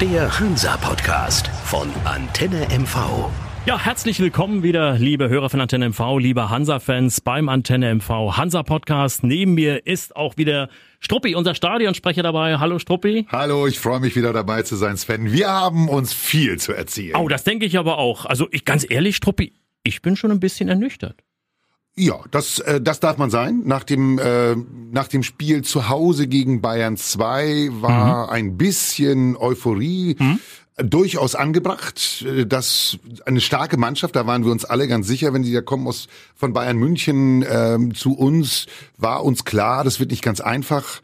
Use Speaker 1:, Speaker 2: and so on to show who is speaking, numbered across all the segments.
Speaker 1: Der Hansa-Podcast von Antenne MV.
Speaker 2: Ja, herzlich willkommen wieder, liebe Hörer von Antenne MV, liebe Hansa-Fans beim Antenne MV Hansa-Podcast. Neben mir ist auch wieder Struppi, unser Stadionsprecher dabei. Hallo Struppi.
Speaker 3: Hallo, ich freue mich wieder dabei zu sein, Sven. Wir haben uns viel zu erzählen.
Speaker 2: Oh, das denke ich aber auch. Also ich ganz ehrlich, Struppi, ich bin schon ein bisschen ernüchtert.
Speaker 3: Ja, das, äh, das darf man sein. Nach dem, äh, nach dem Spiel zu Hause gegen Bayern 2 war mhm. ein bisschen Euphorie. Mhm durchaus angebracht. Äh, das eine starke Mannschaft, da waren wir uns alle ganz sicher, wenn die da kommen aus von Bayern München ähm, zu uns, war uns klar, das wird nicht ganz einfach.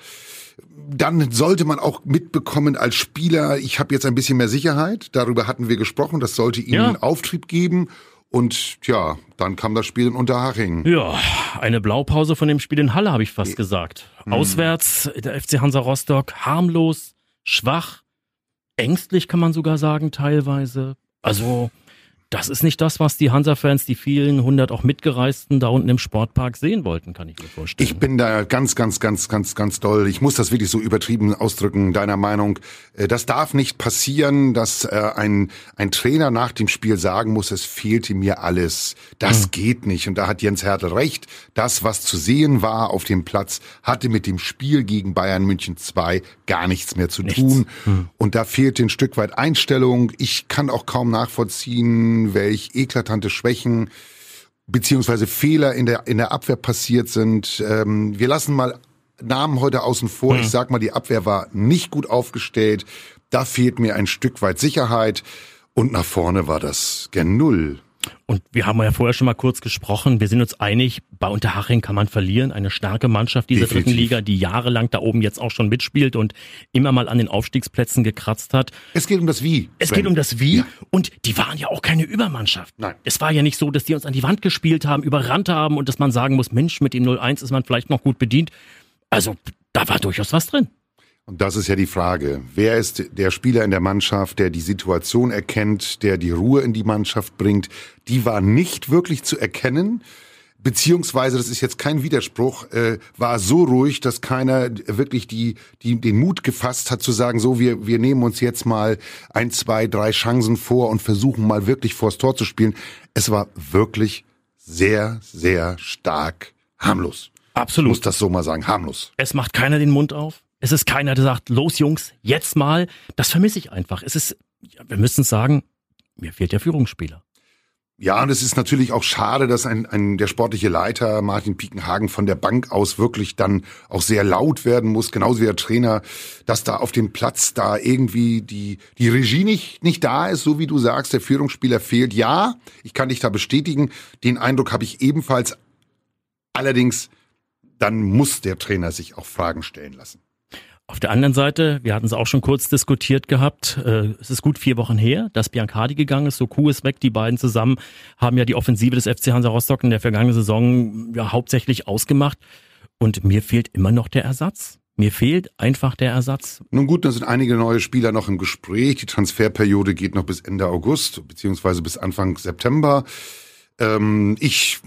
Speaker 3: Dann sollte man auch mitbekommen als Spieler, ich habe jetzt ein bisschen mehr Sicherheit. Darüber hatten wir gesprochen. Das sollte ihnen ja. Auftrieb geben. Und ja, dann kam das Spiel in Unterhaching.
Speaker 2: Ja, eine Blaupause von dem Spiel in Halle, habe ich fast gesagt. Hm. Auswärts, der FC Hansa Rostock, harmlos, schwach, ängstlich kann man sogar sagen, teilweise. Also das ist nicht das, was die Hansa-Fans, die vielen hundert auch Mitgereisten da unten im Sportpark sehen wollten, kann ich mir vorstellen.
Speaker 3: Ich bin da ganz, ganz, ganz, ganz, ganz doll. Ich muss das wirklich so übertrieben ausdrücken, deiner Meinung. Äh, das darf nicht passieren, dass äh, ein, ein Trainer nach dem Spiel sagen muss, es fehlte mir alles. Das hm. geht nicht. Und da hat Jens Hertel recht. Das, was zu sehen war auf dem Platz, hatte mit dem Spiel gegen Bayern München 2 gar nichts mehr zu nichts. tun. Hm. Und da fehlte ein Stück weit Einstellung. Ich kann auch kaum nachvollziehen, welch eklatante Schwächen beziehungsweise Fehler in der, in der Abwehr passiert sind. Ähm, wir lassen mal Namen heute außen vor. Mhm. Ich sag mal, die Abwehr war nicht gut aufgestellt. Da fehlt mir ein Stück weit Sicherheit. Und nach vorne war das gen Null.
Speaker 2: Und wir haben ja vorher schon mal kurz gesprochen. Wir sind uns einig, bei Unterhaching kann man verlieren. Eine starke Mannschaft dieser Definitiv. dritten Liga, die jahrelang da oben jetzt auch schon mitspielt und immer mal an den Aufstiegsplätzen gekratzt hat.
Speaker 3: Es geht um das Wie.
Speaker 2: Es Sven. geht um das Wie. Ja. Und die waren ja auch keine Übermannschaft. Nein. Es war ja nicht so, dass die uns an die Wand gespielt haben, überrannt haben und dass man sagen muss, Mensch, mit dem 0-1 ist man vielleicht noch gut bedient. Also, da war durchaus was drin.
Speaker 3: Und das ist ja die Frage. Wer ist der Spieler in der Mannschaft, der die Situation erkennt, der die Ruhe in die Mannschaft bringt? Die war nicht wirklich zu erkennen. Beziehungsweise, das ist jetzt kein Widerspruch, äh, war so ruhig, dass keiner wirklich die, die, den Mut gefasst hat zu sagen, so, wir, wir nehmen uns jetzt mal ein, zwei, drei Chancen vor und versuchen mal wirklich vors Tor zu spielen. Es war wirklich sehr, sehr stark harmlos.
Speaker 2: Absolut.
Speaker 3: Ich muss das so mal sagen, harmlos.
Speaker 2: Es macht keiner den Mund auf. Es ist keiner, der sagt, los Jungs, jetzt mal. Das vermisse ich einfach. Es ist, wir müssen sagen, mir fehlt der Führungsspieler.
Speaker 3: Ja, und es ist natürlich auch schade, dass ein, ein der sportliche Leiter Martin Piekenhagen von der Bank aus wirklich dann auch sehr laut werden muss, genauso wie der Trainer, dass da auf dem Platz da irgendwie die die Regie nicht nicht da ist, so wie du sagst, der Führungsspieler fehlt. Ja, ich kann dich da bestätigen. Den Eindruck habe ich ebenfalls. Allerdings, dann muss der Trainer sich auch Fragen stellen lassen.
Speaker 2: Auf der anderen Seite, wir hatten es auch schon kurz diskutiert gehabt, äh, es ist gut vier Wochen her, dass Biancardi gegangen ist, so Kuh ist weg, die beiden zusammen haben ja die Offensive des FC Hansa Rostock in der vergangenen Saison ja hauptsächlich ausgemacht und mir fehlt immer noch der Ersatz. Mir fehlt einfach der Ersatz.
Speaker 3: Nun gut, da sind einige neue Spieler noch im Gespräch. Die Transferperiode geht noch bis Ende August, beziehungsweise bis Anfang September. Ähm, ich,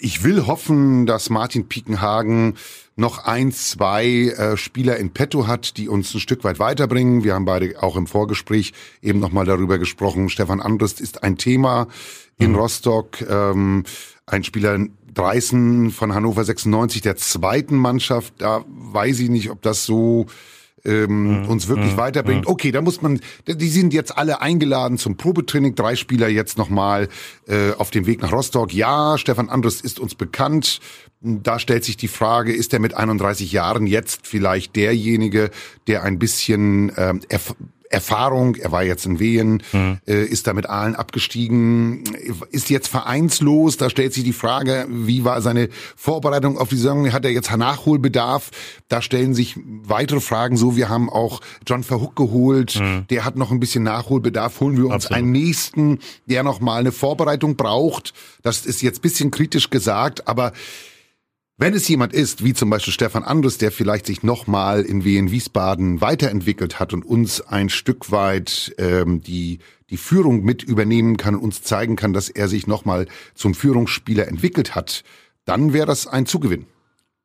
Speaker 3: ich will hoffen, dass Martin Piekenhagen noch ein, zwei äh, Spieler in petto hat, die uns ein Stück weit weiterbringen. Wir haben beide auch im Vorgespräch eben nochmal darüber gesprochen. Stefan Andrist ist ein Thema in mhm. Rostock. Ähm, ein Spieler Dreißen von Hannover 96 der zweiten Mannschaft. Da weiß ich nicht, ob das so ähm, mhm. uns wirklich mhm. weiterbringt. Okay, da muss man, die sind jetzt alle eingeladen zum Probetraining. Drei Spieler jetzt nochmal äh, auf dem Weg nach Rostock. Ja, Stefan Andres ist uns bekannt. Da stellt sich die Frage, ist er mit 31 Jahren jetzt vielleicht derjenige, der ein bisschen ähm, Erfahrung, er war jetzt in Wehen, mhm. äh, ist da mit Aalen abgestiegen, ist jetzt vereinslos. Da stellt sich die Frage, wie war seine Vorbereitung auf die Saison? Hat er jetzt Nachholbedarf? Da stellen sich weitere Fragen. So, wir haben auch John Verhook geholt. Mhm. Der hat noch ein bisschen Nachholbedarf. Holen wir uns Absolut. einen nächsten, der noch mal eine Vorbereitung braucht. Das ist jetzt bisschen kritisch gesagt, aber wenn es jemand ist, wie zum Beispiel Stefan Andres, der vielleicht sich nochmal in Wien Wiesbaden weiterentwickelt hat und uns ein Stück weit ähm, die, die Führung mit übernehmen kann und uns zeigen kann, dass er sich nochmal zum Führungsspieler entwickelt hat, dann wäre das ein Zugewinn.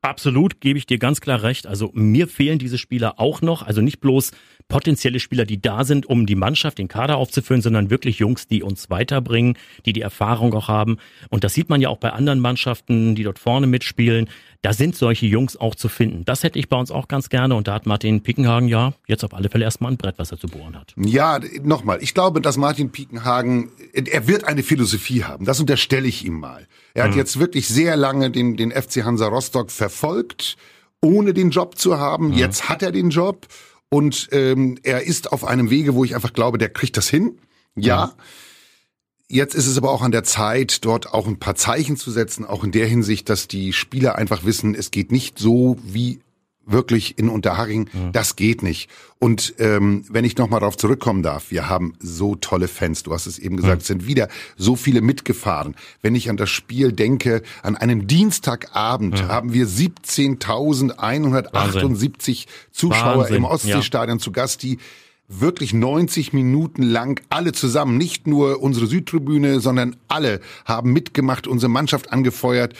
Speaker 2: Absolut, gebe ich dir ganz klar recht. Also mir fehlen diese Spieler auch noch. Also nicht bloß potenzielle Spieler, die da sind, um die Mannschaft, den Kader aufzufüllen, sondern wirklich Jungs, die uns weiterbringen, die die Erfahrung auch haben. Und das sieht man ja auch bei anderen Mannschaften, die dort vorne mitspielen. Da sind solche Jungs auch zu finden. Das hätte ich bei uns auch ganz gerne. Und da hat Martin Pickenhagen ja jetzt auf alle Fälle erstmal ein Brett, was er zu bohren hat.
Speaker 3: Ja, nochmal. Ich glaube, dass Martin Pickenhagen, er wird eine Philosophie haben. Das unterstelle ich ihm mal. Er hat mhm. jetzt wirklich sehr lange den, den FC Hansa Rostock verfolgt, ohne den Job zu haben. Mhm. Jetzt hat er den Job und ähm, er ist auf einem Wege, wo ich einfach glaube, der kriegt das hin. Ja. Mhm. Jetzt ist es aber auch an der Zeit, dort auch ein paar Zeichen zu setzen, auch in der Hinsicht, dass die Spieler einfach wissen, es geht nicht so, wie wirklich in Unterhaching, mhm. das geht nicht. Und ähm, wenn ich nochmal darauf zurückkommen darf, wir haben so tolle Fans, du hast es eben gesagt, mhm. sind wieder so viele mitgefahren. Wenn ich an das Spiel denke, an einem Dienstagabend mhm. haben wir 17.178 Zuschauer Wahnsinn. im Ostseestadion ja. zu Gast, die wirklich 90 Minuten lang alle zusammen, nicht nur unsere Südtribüne, sondern alle haben mitgemacht, unsere Mannschaft angefeuert.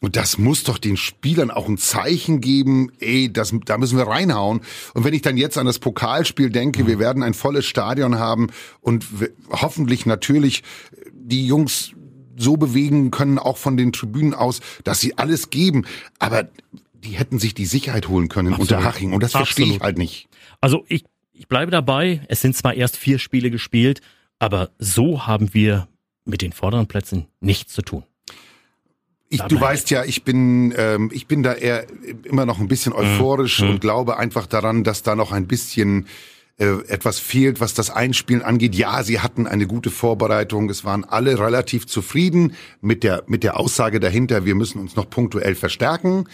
Speaker 3: Und das muss doch den Spielern auch ein Zeichen geben, ey, das, da müssen wir reinhauen. Und wenn ich dann jetzt an das Pokalspiel denke, wir werden ein volles Stadion haben und hoffentlich natürlich die Jungs so bewegen können, auch von den Tribünen aus, dass sie alles geben. Aber die hätten sich die Sicherheit holen können Absolut. unter Haching. Und das verstehe ich halt nicht.
Speaker 2: Also ich, ich bleibe dabei. Es sind zwar erst vier Spiele gespielt, aber so haben wir mit den vorderen Plätzen nichts zu tun.
Speaker 3: Ich, du weißt ja, ich bin, ähm, ich bin da eher immer noch ein bisschen euphorisch mhm. und glaube einfach daran, dass da noch ein bisschen äh, etwas fehlt, was das Einspielen angeht. Ja, sie hatten eine gute Vorbereitung. Es waren alle relativ zufrieden mit der, mit der Aussage dahinter, wir müssen uns noch punktuell verstärken.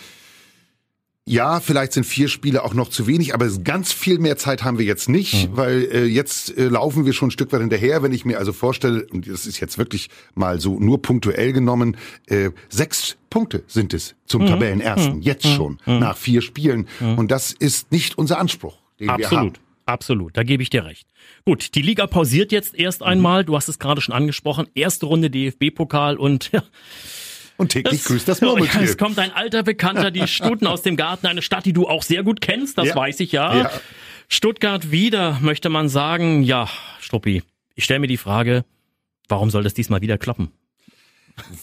Speaker 3: Ja, vielleicht sind vier Spiele auch noch zu wenig, aber ganz viel mehr Zeit haben wir jetzt nicht, mhm. weil äh, jetzt äh, laufen wir schon ein Stück weit hinterher. Wenn ich mir also vorstelle, und das ist jetzt wirklich mal so nur punktuell genommen, äh, sechs Punkte sind es zum mhm. Tabellenersten, mhm. jetzt schon, mhm. nach vier Spielen. Mhm. Und das ist nicht unser Anspruch, den
Speaker 2: Absolut.
Speaker 3: wir haben.
Speaker 2: Absolut, da gebe ich dir recht. Gut, die Liga pausiert jetzt erst einmal. Du hast es gerade schon angesprochen. Erste Runde DFB-Pokal und ja,
Speaker 3: und täglich das, grüßt das Murmeltier.
Speaker 2: Es kommt ein alter Bekannter, die Stuten aus dem Garten, eine Stadt, die du auch sehr gut kennst, das ja. weiß ich ja. ja. Stuttgart wieder, möchte man sagen. Ja, Struppi, ich stelle mir die Frage, warum soll das diesmal wieder klappen?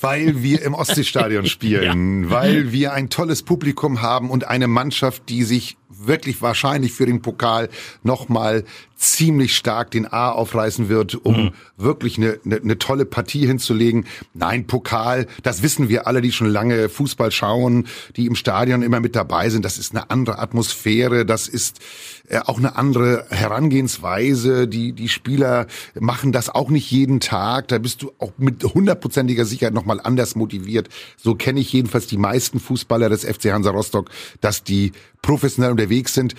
Speaker 3: Weil wir im Ostseestadion spielen, ja. weil wir ein tolles Publikum haben und eine Mannschaft, die sich wirklich wahrscheinlich für den Pokal nochmal ziemlich stark den A aufreißen wird, um mhm. wirklich eine, eine, eine tolle Partie hinzulegen. Nein, Pokal, das wissen wir alle, die schon lange Fußball schauen, die im Stadion immer mit dabei sind. Das ist eine andere Atmosphäre, das ist äh, auch eine andere Herangehensweise. Die, die Spieler machen das auch nicht jeden Tag. Da bist du auch mit hundertprozentiger Sicherheit nochmal anders motiviert. So kenne ich jedenfalls die meisten Fußballer des FC Hansa Rostock, dass die professionell unterwegs sind.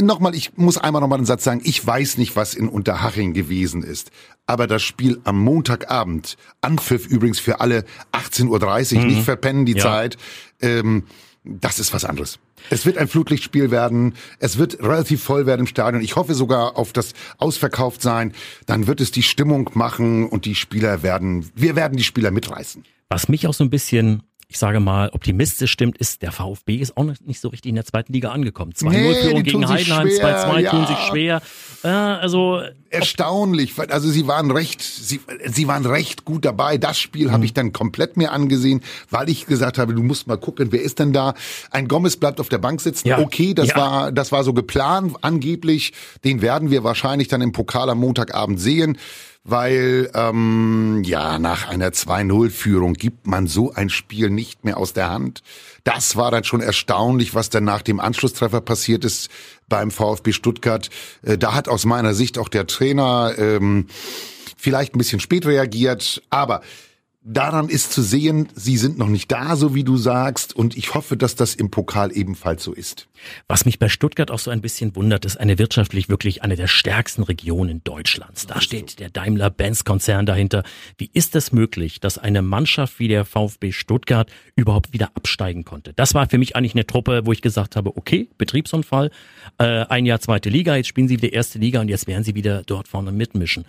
Speaker 3: Nochmal, ich muss einmal nochmal einen Satz sagen, ich weiß nicht, was in Unterhaching gewesen ist. Aber das Spiel am Montagabend, Anpfiff übrigens für alle 18.30 Uhr, mhm. nicht verpennen die ja. Zeit, ähm, das ist was anderes. Es wird ein Flutlichtspiel werden. Es wird relativ voll werden im Stadion. Ich hoffe sogar auf das Ausverkauftsein. Dann wird es die Stimmung machen und die Spieler werden, wir werden die Spieler mitreißen.
Speaker 2: Was mich auch so ein bisschen ich sage mal, optimistisch stimmt, ist, der VfB ist auch nicht so richtig in der zweiten Liga angekommen. 2-0-Führung nee, gegen Heidenheim, 2-2 ja. tun sich schwer. Äh, also
Speaker 3: Erstaunlich, also sie waren recht, sie, sie waren recht gut dabei. Das Spiel mhm. habe ich dann komplett mir angesehen, weil ich gesagt habe, du musst mal gucken, wer ist denn da? Ein Gomez bleibt auf der Bank sitzen. Ja. Okay, das ja. war, das war so geplant, angeblich. Den werden wir wahrscheinlich dann im Pokal am Montagabend sehen weil ähm, ja nach einer 2-0-Führung gibt man so ein Spiel nicht mehr aus der Hand. Das war dann schon erstaunlich, was dann nach dem Anschlusstreffer passiert ist beim VfB Stuttgart. Äh, da hat aus meiner Sicht auch der Trainer ähm, vielleicht ein bisschen spät reagiert, aber Daran ist zu sehen, sie sind noch nicht da, so wie du sagst, und ich hoffe, dass das im Pokal ebenfalls so ist.
Speaker 2: Was mich bei Stuttgart auch so ein bisschen wundert, ist eine wirtschaftlich wirklich eine der stärksten Regionen Deutschlands. Da steht der Daimler-Benz-Konzern dahinter. Wie ist es möglich, dass eine Mannschaft wie der VfB Stuttgart überhaupt wieder absteigen konnte? Das war für mich eigentlich eine Truppe, wo ich gesagt habe, okay, Betriebsunfall, äh, ein Jahr zweite Liga, jetzt spielen sie wieder erste Liga und jetzt werden sie wieder dort vorne mitmischen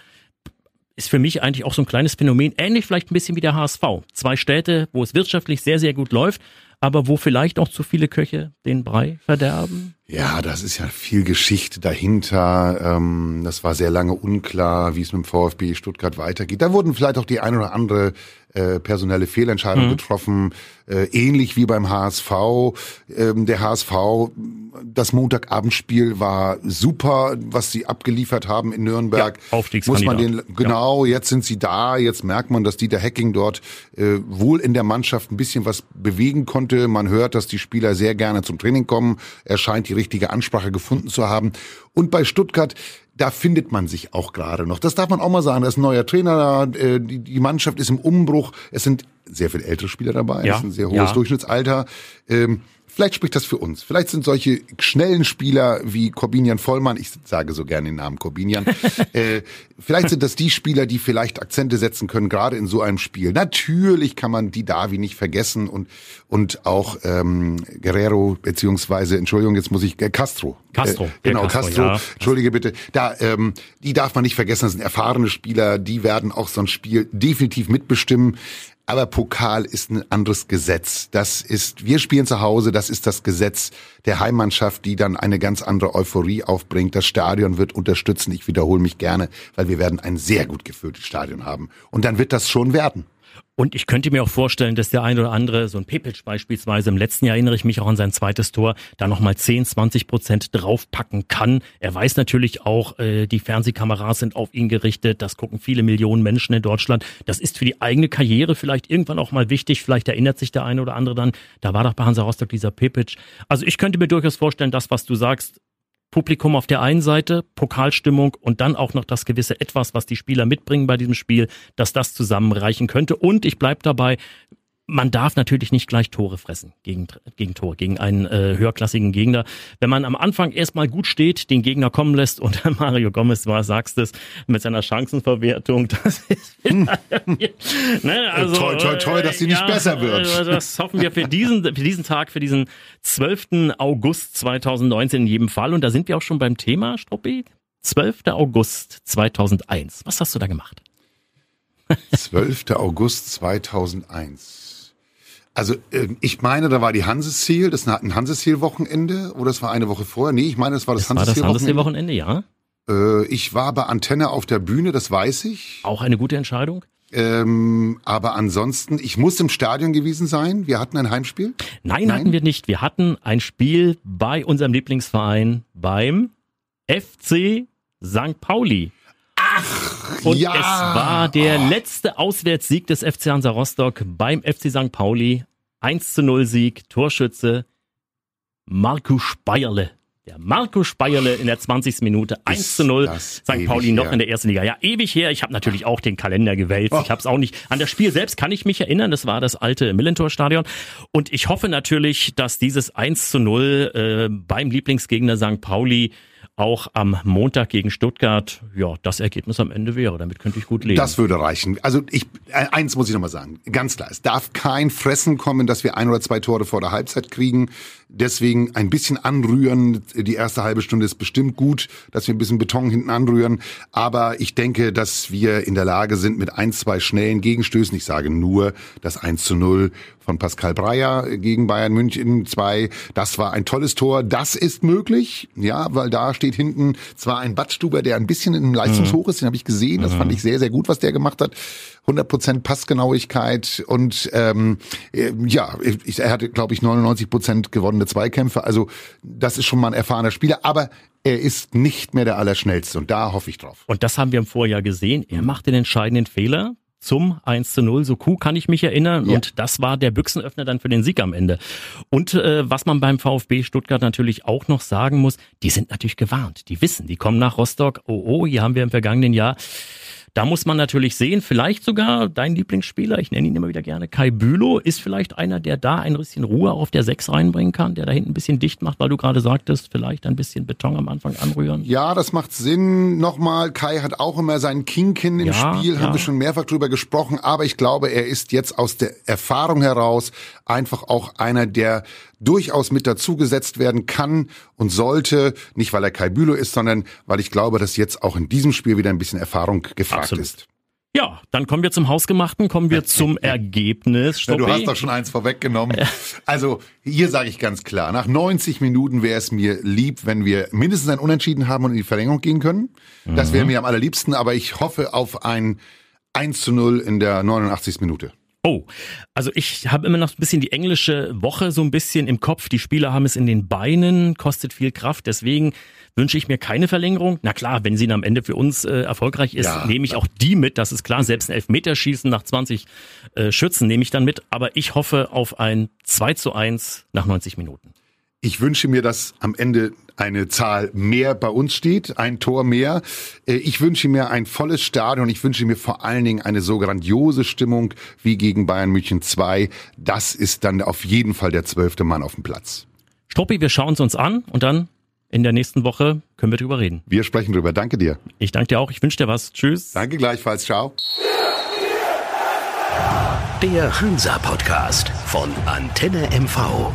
Speaker 2: ist für mich eigentlich auch so ein kleines Phänomen, ähnlich vielleicht ein bisschen wie der HSV. Zwei Städte, wo es wirtschaftlich sehr, sehr gut läuft, aber wo vielleicht auch zu viele Köche den Brei verderben?
Speaker 3: Ja, das ist ja viel Geschichte dahinter. Ähm, das war sehr lange unklar, wie es mit dem VfB Stuttgart weitergeht. Da wurden vielleicht auch die ein oder andere äh, personelle Fehlentscheidung mhm. getroffen, äh, ähnlich wie beim HSV. Ähm, der HSV, das Montagabendspiel war super, was sie abgeliefert haben in Nürnberg.
Speaker 2: Ja, Muss
Speaker 3: man den genau, ja. jetzt sind sie da, jetzt merkt man, dass Dieter Hacking dort äh, wohl in der Mannschaft ein bisschen was bewegen konnte. Man hört, dass die Spieler sehr gerne zum Training kommen. Er scheint die richtige Ansprache gefunden zu haben. Und bei Stuttgart, da findet man sich auch gerade noch. Das darf man auch mal sagen. Da ist ein neuer Trainer da, äh, die Mannschaft ist im Umbruch. Es sind sehr viel ältere Spieler dabei. Ja. Es ist ein sehr hohes ja. Durchschnittsalter. Ähm, Vielleicht spricht das für uns. Vielleicht sind solche schnellen Spieler wie Corbinian Vollmann, ich sage so gerne den Namen Corbinian, äh, vielleicht sind das die Spieler, die vielleicht Akzente setzen können, gerade in so einem Spiel. Natürlich kann man die Davi nicht vergessen und, und auch ähm, Guerrero, beziehungsweise, Entschuldigung, jetzt muss ich, äh, Castro.
Speaker 2: Castro. Äh,
Speaker 3: genau, Castro, Castro ja. Entschuldige bitte. Da, ähm, die darf man nicht vergessen, das sind erfahrene Spieler, die werden auch so ein Spiel definitiv mitbestimmen. Aber Pokal ist ein anderes Gesetz. Das ist, wir spielen zu Hause, das ist das Gesetz der Heimmannschaft, die dann eine ganz andere Euphorie aufbringt. Das Stadion wird unterstützen. Ich wiederhole mich gerne, weil wir werden ein sehr gut gefülltes Stadion haben. Und dann wird das schon werden.
Speaker 2: Und ich könnte mir auch vorstellen, dass der ein oder andere, so ein Pepic beispielsweise, im letzten Jahr erinnere ich mich auch an sein zweites Tor, da nochmal 10, 20 Prozent draufpacken kann. Er weiß natürlich auch, äh, die Fernsehkameras sind auf ihn gerichtet, das gucken viele Millionen Menschen in Deutschland. Das ist für die eigene Karriere vielleicht irgendwann auch mal wichtig. Vielleicht erinnert sich der eine oder andere dann, da war doch bei Hansa Rostock dieser Pepic. Also ich könnte mir durchaus vorstellen, das, was du sagst, Publikum auf der einen Seite, Pokalstimmung und dann auch noch das gewisse Etwas, was die Spieler mitbringen bei diesem Spiel, dass das zusammenreichen könnte. Und ich bleib dabei, man darf natürlich nicht gleich Tore fressen gegen, gegen Tor, gegen einen äh, höherklassigen Gegner. Wenn man am Anfang erstmal gut steht, den Gegner kommen lässt und Mario Gomez war, sagst es, mit seiner Chancenverwertung, das ist hm.
Speaker 3: ne, also, toi, toi, toi, dass sie nicht ja, besser wird.
Speaker 2: Äh, das hoffen wir für diesen, für diesen Tag, für diesen 12. August 2019 in jedem Fall. Und da sind wir auch schon beim Thema, Struppi. 12. August 2001. Was hast du da gemacht?
Speaker 3: 12. August 2001. Also äh, ich meine, da war die Hansesil, das ein Hansesil-Wochenende oder es war eine Woche vorher. Nee, ich meine, es war das
Speaker 2: Hansesil-Wochenende. ja.
Speaker 3: Äh, ich war bei Antenne auf der Bühne, das weiß ich.
Speaker 2: Auch eine gute Entscheidung?
Speaker 3: Ähm, aber ansonsten, ich muss im Stadion gewesen sein. Wir hatten ein Heimspiel.
Speaker 2: Nein, Nein, hatten wir nicht. Wir hatten ein Spiel bei unserem Lieblingsverein beim FC St. Pauli.
Speaker 3: Ach,
Speaker 2: und
Speaker 3: ja.
Speaker 2: es war der oh. letzte Auswärtssieg des FC Hansa Rostock beim FC St. Pauli. 1 zu 0 Sieg, Torschütze Marco Speierle. Der Marco Speierle in der 20. Minute 1 zu 0. St. Pauli noch her. in der ersten Liga. Ja, ewig her. Ich habe natürlich auch den Kalender gewählt. Oh. Ich habe es auch nicht. An das Spiel selbst kann ich mich erinnern. Das war das alte Millentor-Stadion. Und ich hoffe natürlich, dass dieses 1 zu 0 äh, beim Lieblingsgegner St. Pauli auch am Montag gegen Stuttgart, ja, das Ergebnis am Ende wäre. Damit könnte ich gut leben.
Speaker 3: Das würde reichen. Also ich, äh, eins muss ich nochmal sagen. Ganz klar, es darf kein Fressen kommen, dass wir ein oder zwei Tore vor der Halbzeit kriegen. Deswegen ein bisschen anrühren. Die erste halbe Stunde ist bestimmt gut, dass wir ein bisschen Beton hinten anrühren. Aber ich denke, dass wir in der Lage sind, mit ein, zwei schnellen Gegenstößen, ich sage nur das 1 zu 0 von Pascal Breyer gegen Bayern München 2, das war ein tolles Tor. Das ist möglich, ja, weil da steht hinten zwar ein Badstuber, der ein bisschen im Leistungshoch ist, den habe ich gesehen. Das fand mhm. ich sehr, sehr gut, was der gemacht hat. 100% Passgenauigkeit und ähm, äh, ja, ich, er hatte, glaube ich, 99% gewonnene Zweikämpfe. Also das ist schon mal ein erfahrener Spieler, aber er ist nicht mehr der Allerschnellste und da hoffe ich drauf.
Speaker 2: Und das haben wir im Vorjahr gesehen. Er macht den entscheidenden Fehler zum 1 zu 0. So cool kann ich mich erinnern. Ja. Und das war der Büchsenöffner dann für den Sieg am Ende. Und äh, was man beim VfB Stuttgart natürlich auch noch sagen muss, die sind natürlich gewarnt. Die wissen, die kommen nach Rostock. Oh, oh, hier haben wir im vergangenen Jahr da muss man natürlich sehen, vielleicht sogar dein Lieblingsspieler, ich nenne ihn immer wieder gerne, Kai Bülow, ist vielleicht einer, der da ein bisschen Ruhe auf der Sechs reinbringen kann, der da hinten ein bisschen dicht macht, weil du gerade sagtest, vielleicht ein bisschen Beton am Anfang anrühren.
Speaker 3: Ja, das macht Sinn. Nochmal, Kai hat auch immer seinen Kinkin im ja, Spiel, ja. haben wir schon mehrfach drüber gesprochen, aber ich glaube, er ist jetzt aus der Erfahrung heraus einfach auch einer, der durchaus mit dazugesetzt werden kann und sollte, nicht weil er Kai Bülow ist, sondern weil ich glaube, dass jetzt auch in diesem Spiel wieder ein bisschen Erfahrung gefragt Absolut. ist.
Speaker 2: Ja, dann kommen wir zum Hausgemachten, kommen wir zum Ergebnis.
Speaker 3: Ja, du hast doch schon eins vorweggenommen. Also hier sage ich ganz klar, nach 90 Minuten wäre es mir lieb, wenn wir mindestens ein Unentschieden haben und in die Verlängerung gehen können. Das wäre mir am allerliebsten, aber ich hoffe auf ein 1 zu 0 in der 89. Minute.
Speaker 2: Oh, also ich habe immer noch ein bisschen die englische Woche so ein bisschen im Kopf. Die Spieler haben es in den Beinen, kostet viel Kraft. Deswegen wünsche ich mir keine Verlängerung. Na klar, wenn sie dann am Ende für uns äh, erfolgreich ist,
Speaker 3: Ja.
Speaker 2: nehme ich auch die mit. Das ist klar. Selbst ein Elfmeterschießen nach 20 äh, Schützen nehme ich dann mit. Aber ich hoffe auf ein 2 zu 1 nach 90 Minuten.
Speaker 3: Ich wünsche mir, dass am Ende eine Zahl mehr bei uns steht, ein Tor mehr. Äh, Ich wünsche mir ein volles Stadion. Ich wünsche mir vor allen Dingen eine so grandiose Stimmung wie gegen Bayern München 2. Das ist dann auf jeden Fall der zwölfte Mann auf dem Platz.
Speaker 2: Struppi, wir schauen es uns an und dann in der nächsten Woche können wir drüber reden.
Speaker 3: Wir sprechen drüber. Danke dir.
Speaker 2: Ich danke dir auch. Ich wünsche dir was. Tschüss.
Speaker 3: Danke gleichfalls. Ciao.
Speaker 1: Der Hansa Podcast von Antenne MV.